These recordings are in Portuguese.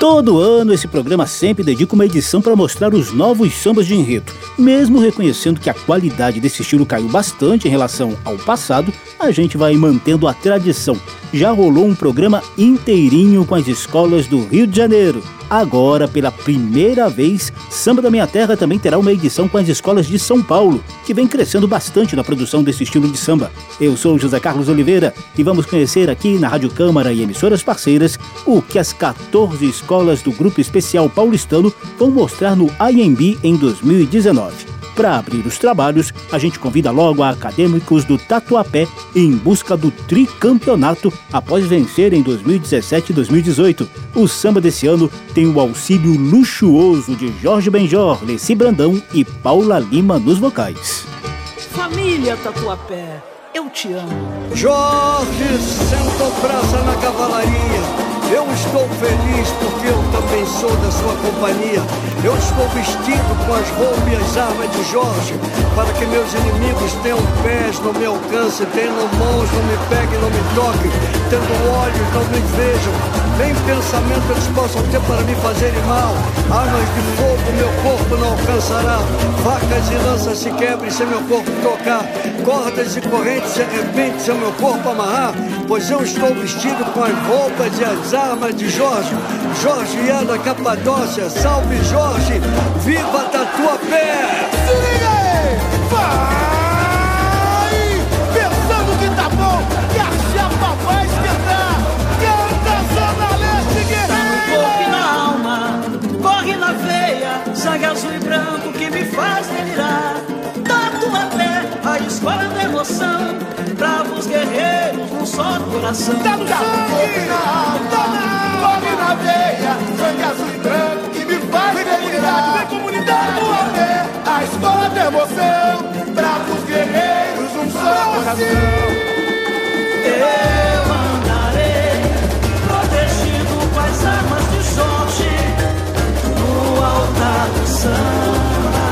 Todo ano esse programa sempre dedica uma edição para mostrar os novos sambas de enredo. Mesmo reconhecendo que a qualidade desse estilo caiu bastante em relação ao passado, a gente vai mantendo a tradição. Já rolou um programa inteirinho com as escolas do Rio de Janeiro. Agora, pela primeira vez, Samba da Minha Terra também terá uma edição com as escolas de São Paulo, que vem crescendo bastante na produção desse estilo de samba. Eu sou José Carlos Oliveira e vamos conhecer aqui na Rádio Câmara e emissoras parceiras o que as 14 escolas do Grupo Especial Paulistano vão mostrar no IMB em 2019. Para abrir os trabalhos, a gente convida logo a acadêmicos do Tatuapé em busca do tricampeonato após vencer em 2017 e 2018. O samba desse ano tem o auxílio luxuoso de Jorge Benjor, Leci Brandão e Paula Lima nos vocais. Família Tatuapé, eu te amo. Jorge sentou praça na cavalaria eu estou feliz porque eu também sou da sua companhia. Eu estou vestido com as roupas e as armas de Jorge, para que meus inimigos tenham pés, não me alcancem, tenham mãos, não me peguem, não me toquem, tendo olhos, não me vejam, nem pensamento eles possam ter para me fazerem mal. Armas de fogo meu corpo não alcançará, facas e lanças se quebrem sem meu corpo tocar, cordas e correntes se arrebentem sem meu corpo amarrar, pois eu estou vestido com as roupas e as armas de Jorge. Jorge é da Capadócia. Salve Jorge! Viva Tatuapé! Se liga aí! Vai! Pensando que tá bom, que a chapa vai esquentar! Canta Zona Leste Guerreira! Corre na alma, corre na veia, sangue azul e branco que me faz delirar. Tatuapé, a escola da emoção, coração. Tá no sangue! Tá na corre na veia, sangue azul e branco que me faz vem comunidade, vem comunidade! Tatuapé, a escola da emoção, bravos guerreiros num só coração. Eu andarei protegido com as armas de Jorge no altar do samba,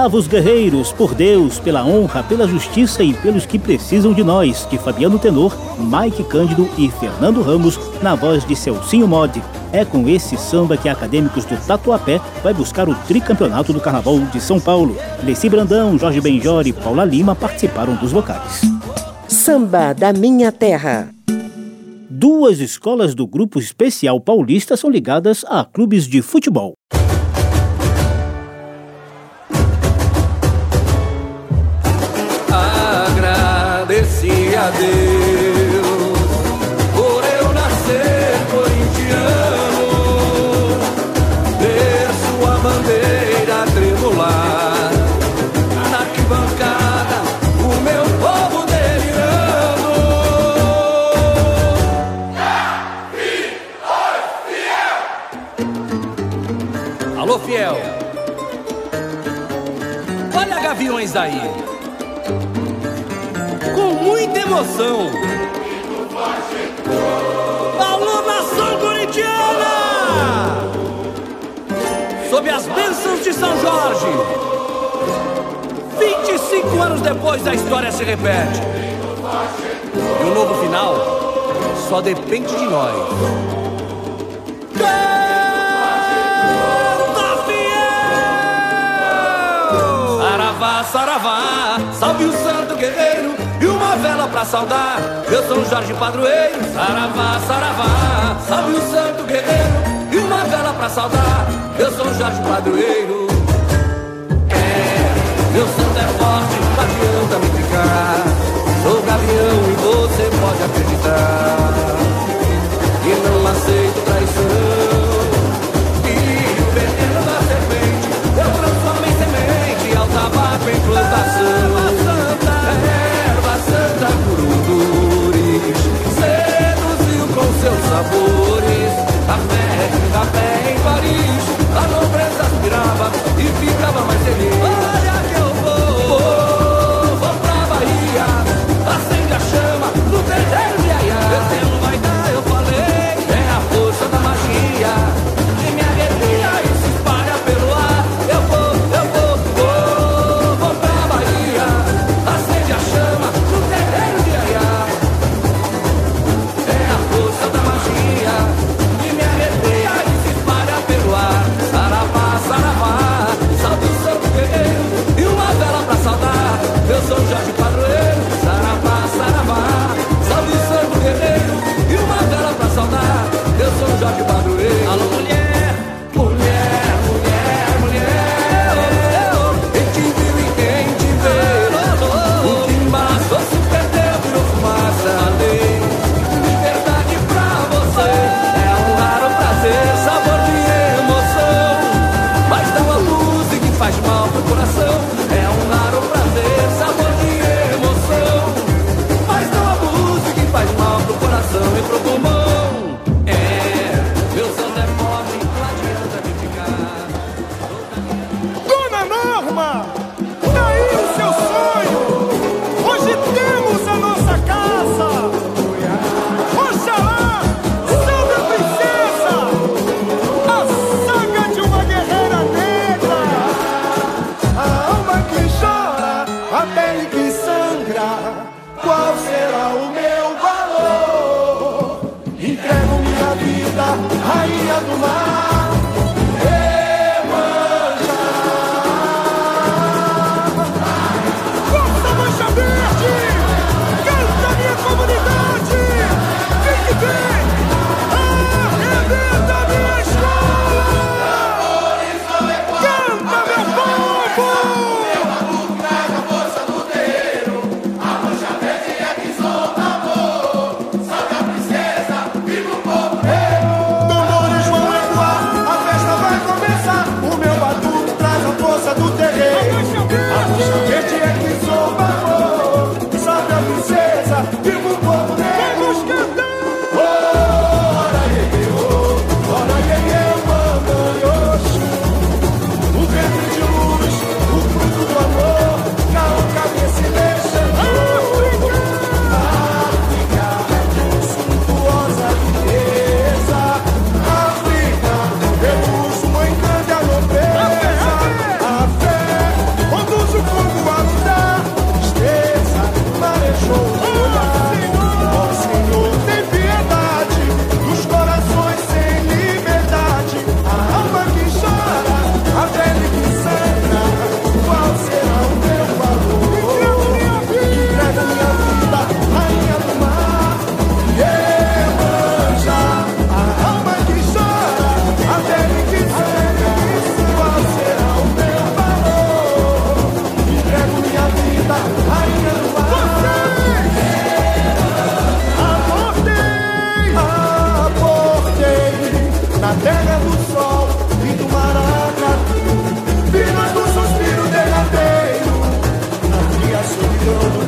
Bravos guerreiros, por Deus, pela honra, pela justiça e pelos que precisam de nós, de Fabiano Tenor, Mike Cândido e Fernando Ramos, na voz de Celcinho Mod. É com esse samba que Acadêmicos do Tatuapé vai buscar o tricampeonato do Carnaval de São Paulo. Leci Brandão, Jorge Benjor e Paula Lima participaram dos vocais. Samba da Minha Terra. Duas escolas do Grupo Especial Paulista são ligadas a clubes de futebol. A Deus por eu nascer corintiano, ver sua bandeira tremular na arquibancada, o meu povo delirando. Alô, fiel. Olha gaviões aí emoção. Alô, nação corintiana! Sob as bênçãos de São Jorge, 25 anos depois a história se repete. E o novo final só depende de nós. Fiel! Saravá, saravá, salve o santo guerreiro uma vela pra saudar. Eu sou o Jorge Padroeiro, saravá, saravá, salve o santo guerreiro e uma vela pra saudar. Eu sou o Jorge Padroeiro. É, meu santo é forte, não adianta me ficar. Sou gavião e você pode acreditar. E não aceito por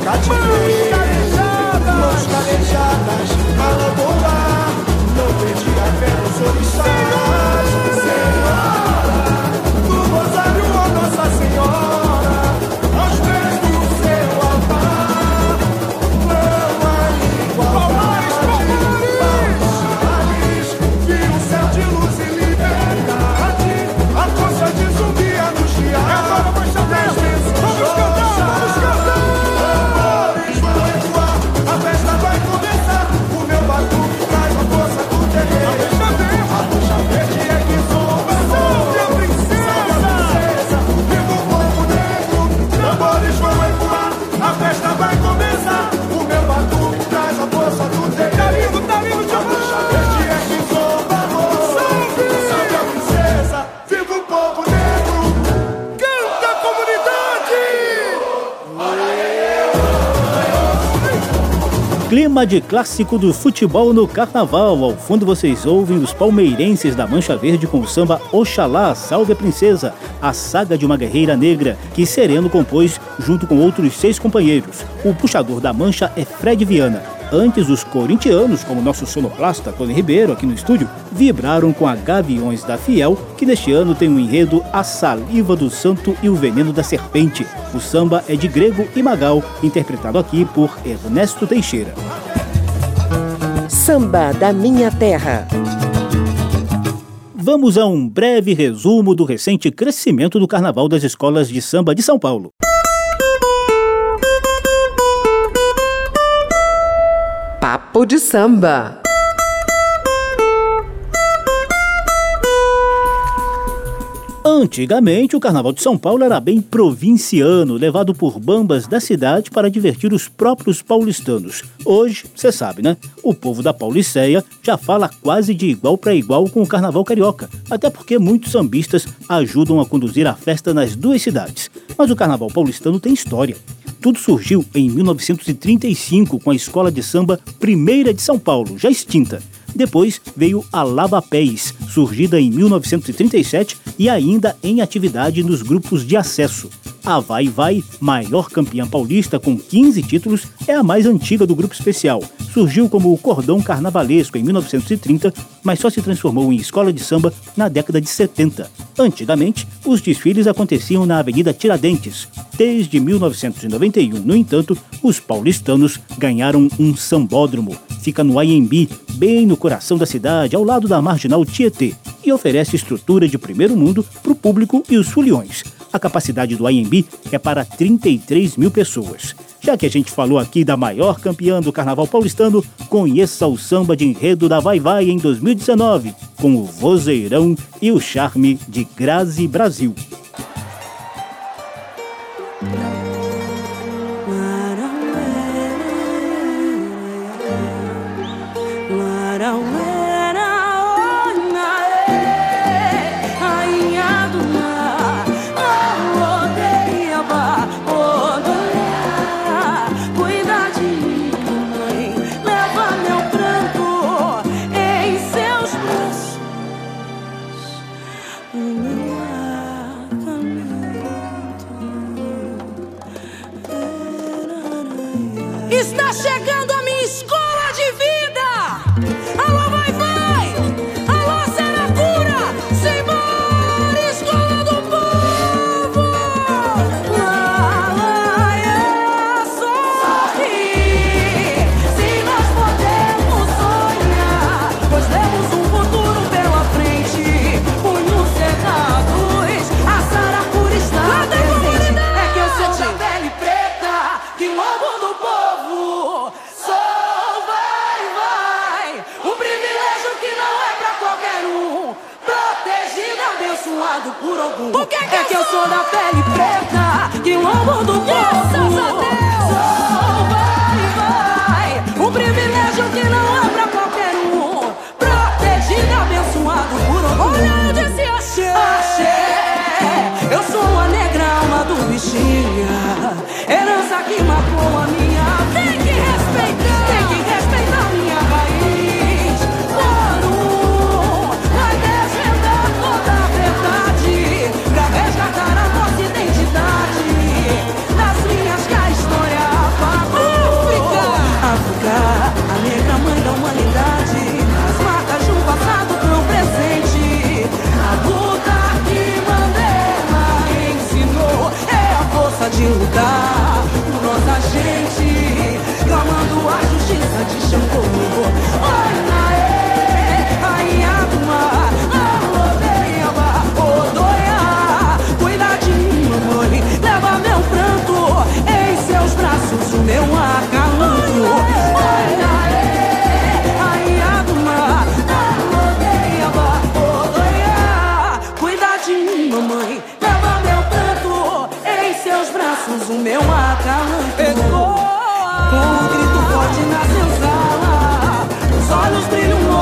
Catch Clima de clássico do futebol no carnaval. Ao fundo vocês ouvem os palmeirenses da Mancha Verde com o samba Oxalá, Salve a Princesa, a saga de uma guerreira negra, que Sereno compôs junto com outros seis companheiros. O puxador da mancha é Fred Viana. Antes, os corintianos, como nosso sonoplasta Tony Ribeiro aqui no estúdio, vibraram com a Gaviões da Fiel, que neste ano tem o um enredo A Saliva do Santo e o Veneno da Serpente. O samba é de Grego e Magal, interpretado aqui por Ernesto Teixeira. Samba da Minha Terra. Vamos a um breve resumo do recente crescimento do Carnaval das Escolas de Samba de São Paulo. Papo de Samba. Antigamente, o Carnaval de São Paulo era bem provinciano, levado por bambas da cidade para divertir os próprios paulistanos. Hoje, você sabe, né? O povo da Pauliceia já fala quase de igual para igual com o Carnaval carioca, até porque muitos sambistas ajudam a conduzir a festa nas duas cidades. Mas o Carnaval paulistano tem história. Tudo surgiu em 1935 com a escola de samba Primeira de São Paulo, já extinta. Depois veio a Lava Pés, surgida em 1937 e ainda em atividade nos grupos de acesso. A Vai Vai, maior campeã paulista com 15 títulos, é a mais antiga do grupo especial. Surgiu como o Cordão Carnavalesco em 1930, mas só se transformou em escola de samba na década de 70. Antigamente, os desfiles aconteciam na Avenida Tiradentes. Desde 1991, no entanto, os paulistanos ganharam um sambódromo. Fica no IMB, bem no coração da cidade, ao lado da marginal Tietê, e oferece estrutura de primeiro mundo para o público e os foliões. A capacidade do IMB é para 33 mil pessoas. Já que a gente falou aqui da maior campeã do Carnaval paulistano, conheça o samba de enredo da Vai Vai em 2019, com o vozeirão e o charme de Grazi Brasil. 你。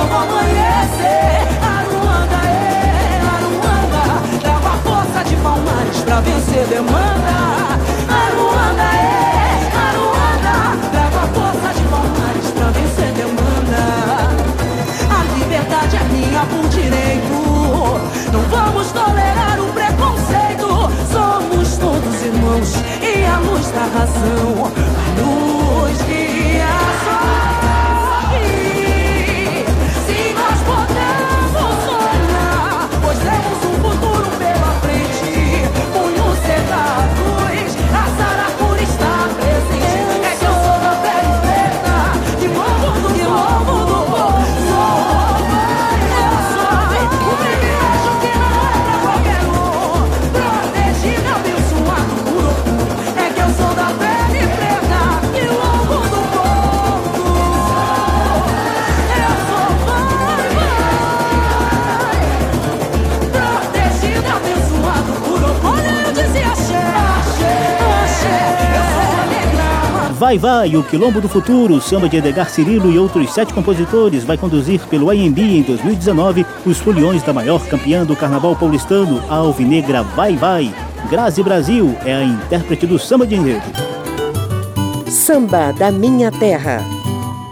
como amanhecer. Aruanda, é, Aruanda, dava força de palmares pra vencer demanda. Aruanda, é, Aruanda, a força de palmares pra vencer demanda. A liberdade é minha por direito, não vamos tolerar o preconceito. Somos todos irmãos e a luz da razão. Aruanda, Vai Vai, o Quilombo do Futuro, samba de Edgar Cirilo e outros sete compositores, vai conduzir pelo AMB em 2019 os foliões da maior campeã do carnaval paulistano, a alvinegra Vai Vai. Grazi Brasil é a intérprete do samba de enredo. Samba da Minha Terra.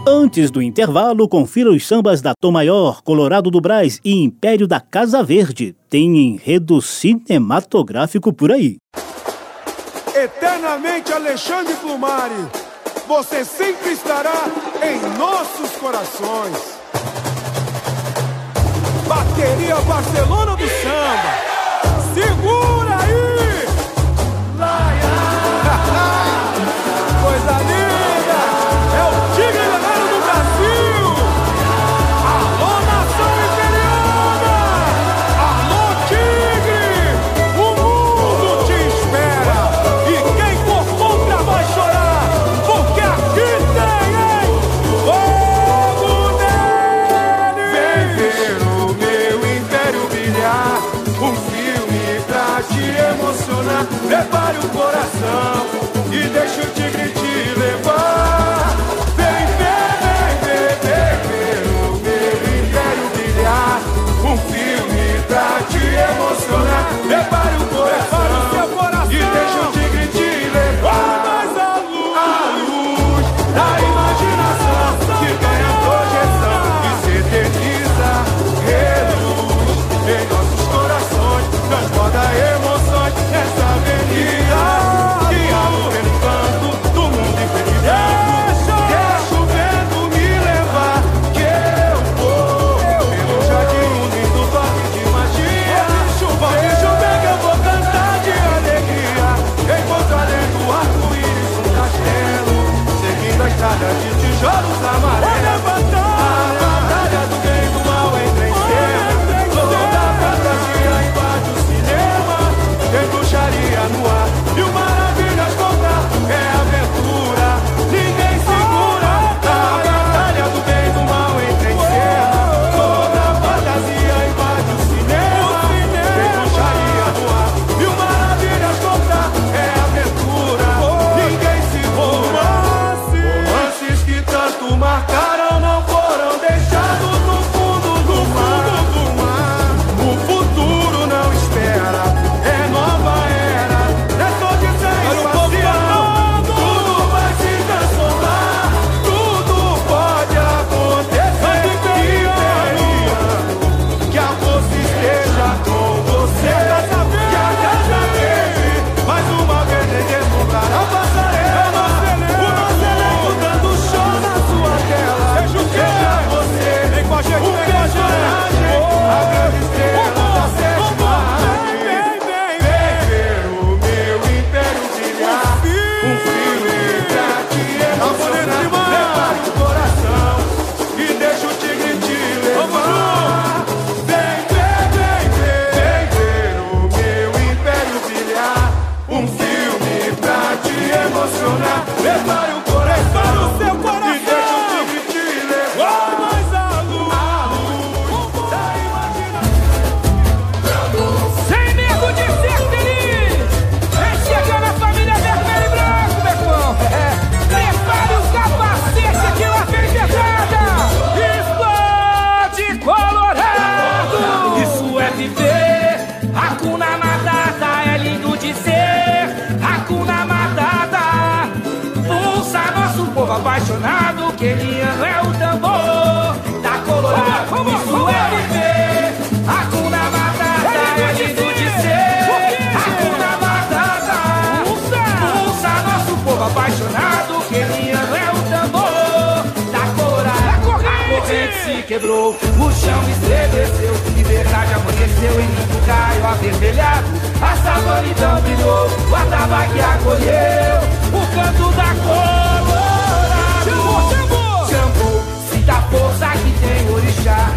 Antes do intervalo, confira os sambas da Tom Maior, Colorado do Braz e Império da Casa Verde. Tem enredo cinematográfico por aí. Eternamente Alexandre Plumari você sempre estará em nossos corações. Bateria Barcelona do Samba. Segundo! te emocionar. Prepare o coração e deixa o tigre te levar. viver. quebrou, o chão estremeceu, liberdade amanheceu em mim, caiu avermelhado, a sabonidão brilhou, o atabaque acolheu, o canto da colorado. Chamou, chamou! Chamou, sinta a força que tem orixá,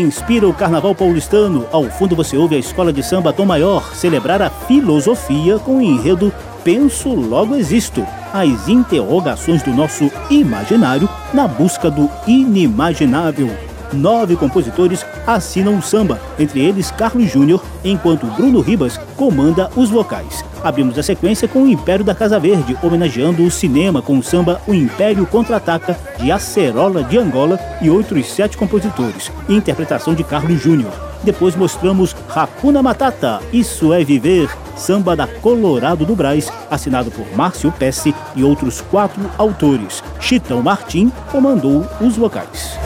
inspira o carnaval paulistano. Ao fundo você ouve a escola de samba Tom Maior celebrar a filosofia com o enredo Penso Logo Existo. As interrogações do nosso imaginário na busca do inimaginável. Nove compositores assinam o samba, entre eles Carlos Júnior, enquanto Bruno Ribas comanda os vocais. Abrimos a sequência com o Império da Casa Verde, homenageando o cinema com o samba O Império Contra-Ataca, de Acerola de Angola e outros sete compositores, interpretação de Carlos Júnior. Depois mostramos Racuna Matata, Isso é Viver, samba da Colorado do Braz, assinado por Márcio Pesce e outros quatro autores. Chitão Martim comandou os vocais.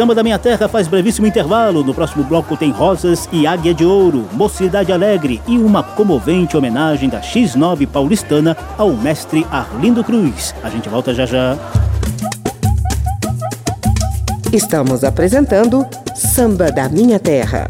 Samba da Minha Terra faz brevíssimo intervalo. No próximo bloco tem Rosas e Águia de Ouro, Mocidade Alegre e uma comovente homenagem da X9 paulistana ao mestre Arlindo Cruz. A gente volta já já. Estamos apresentando Samba da Minha Terra.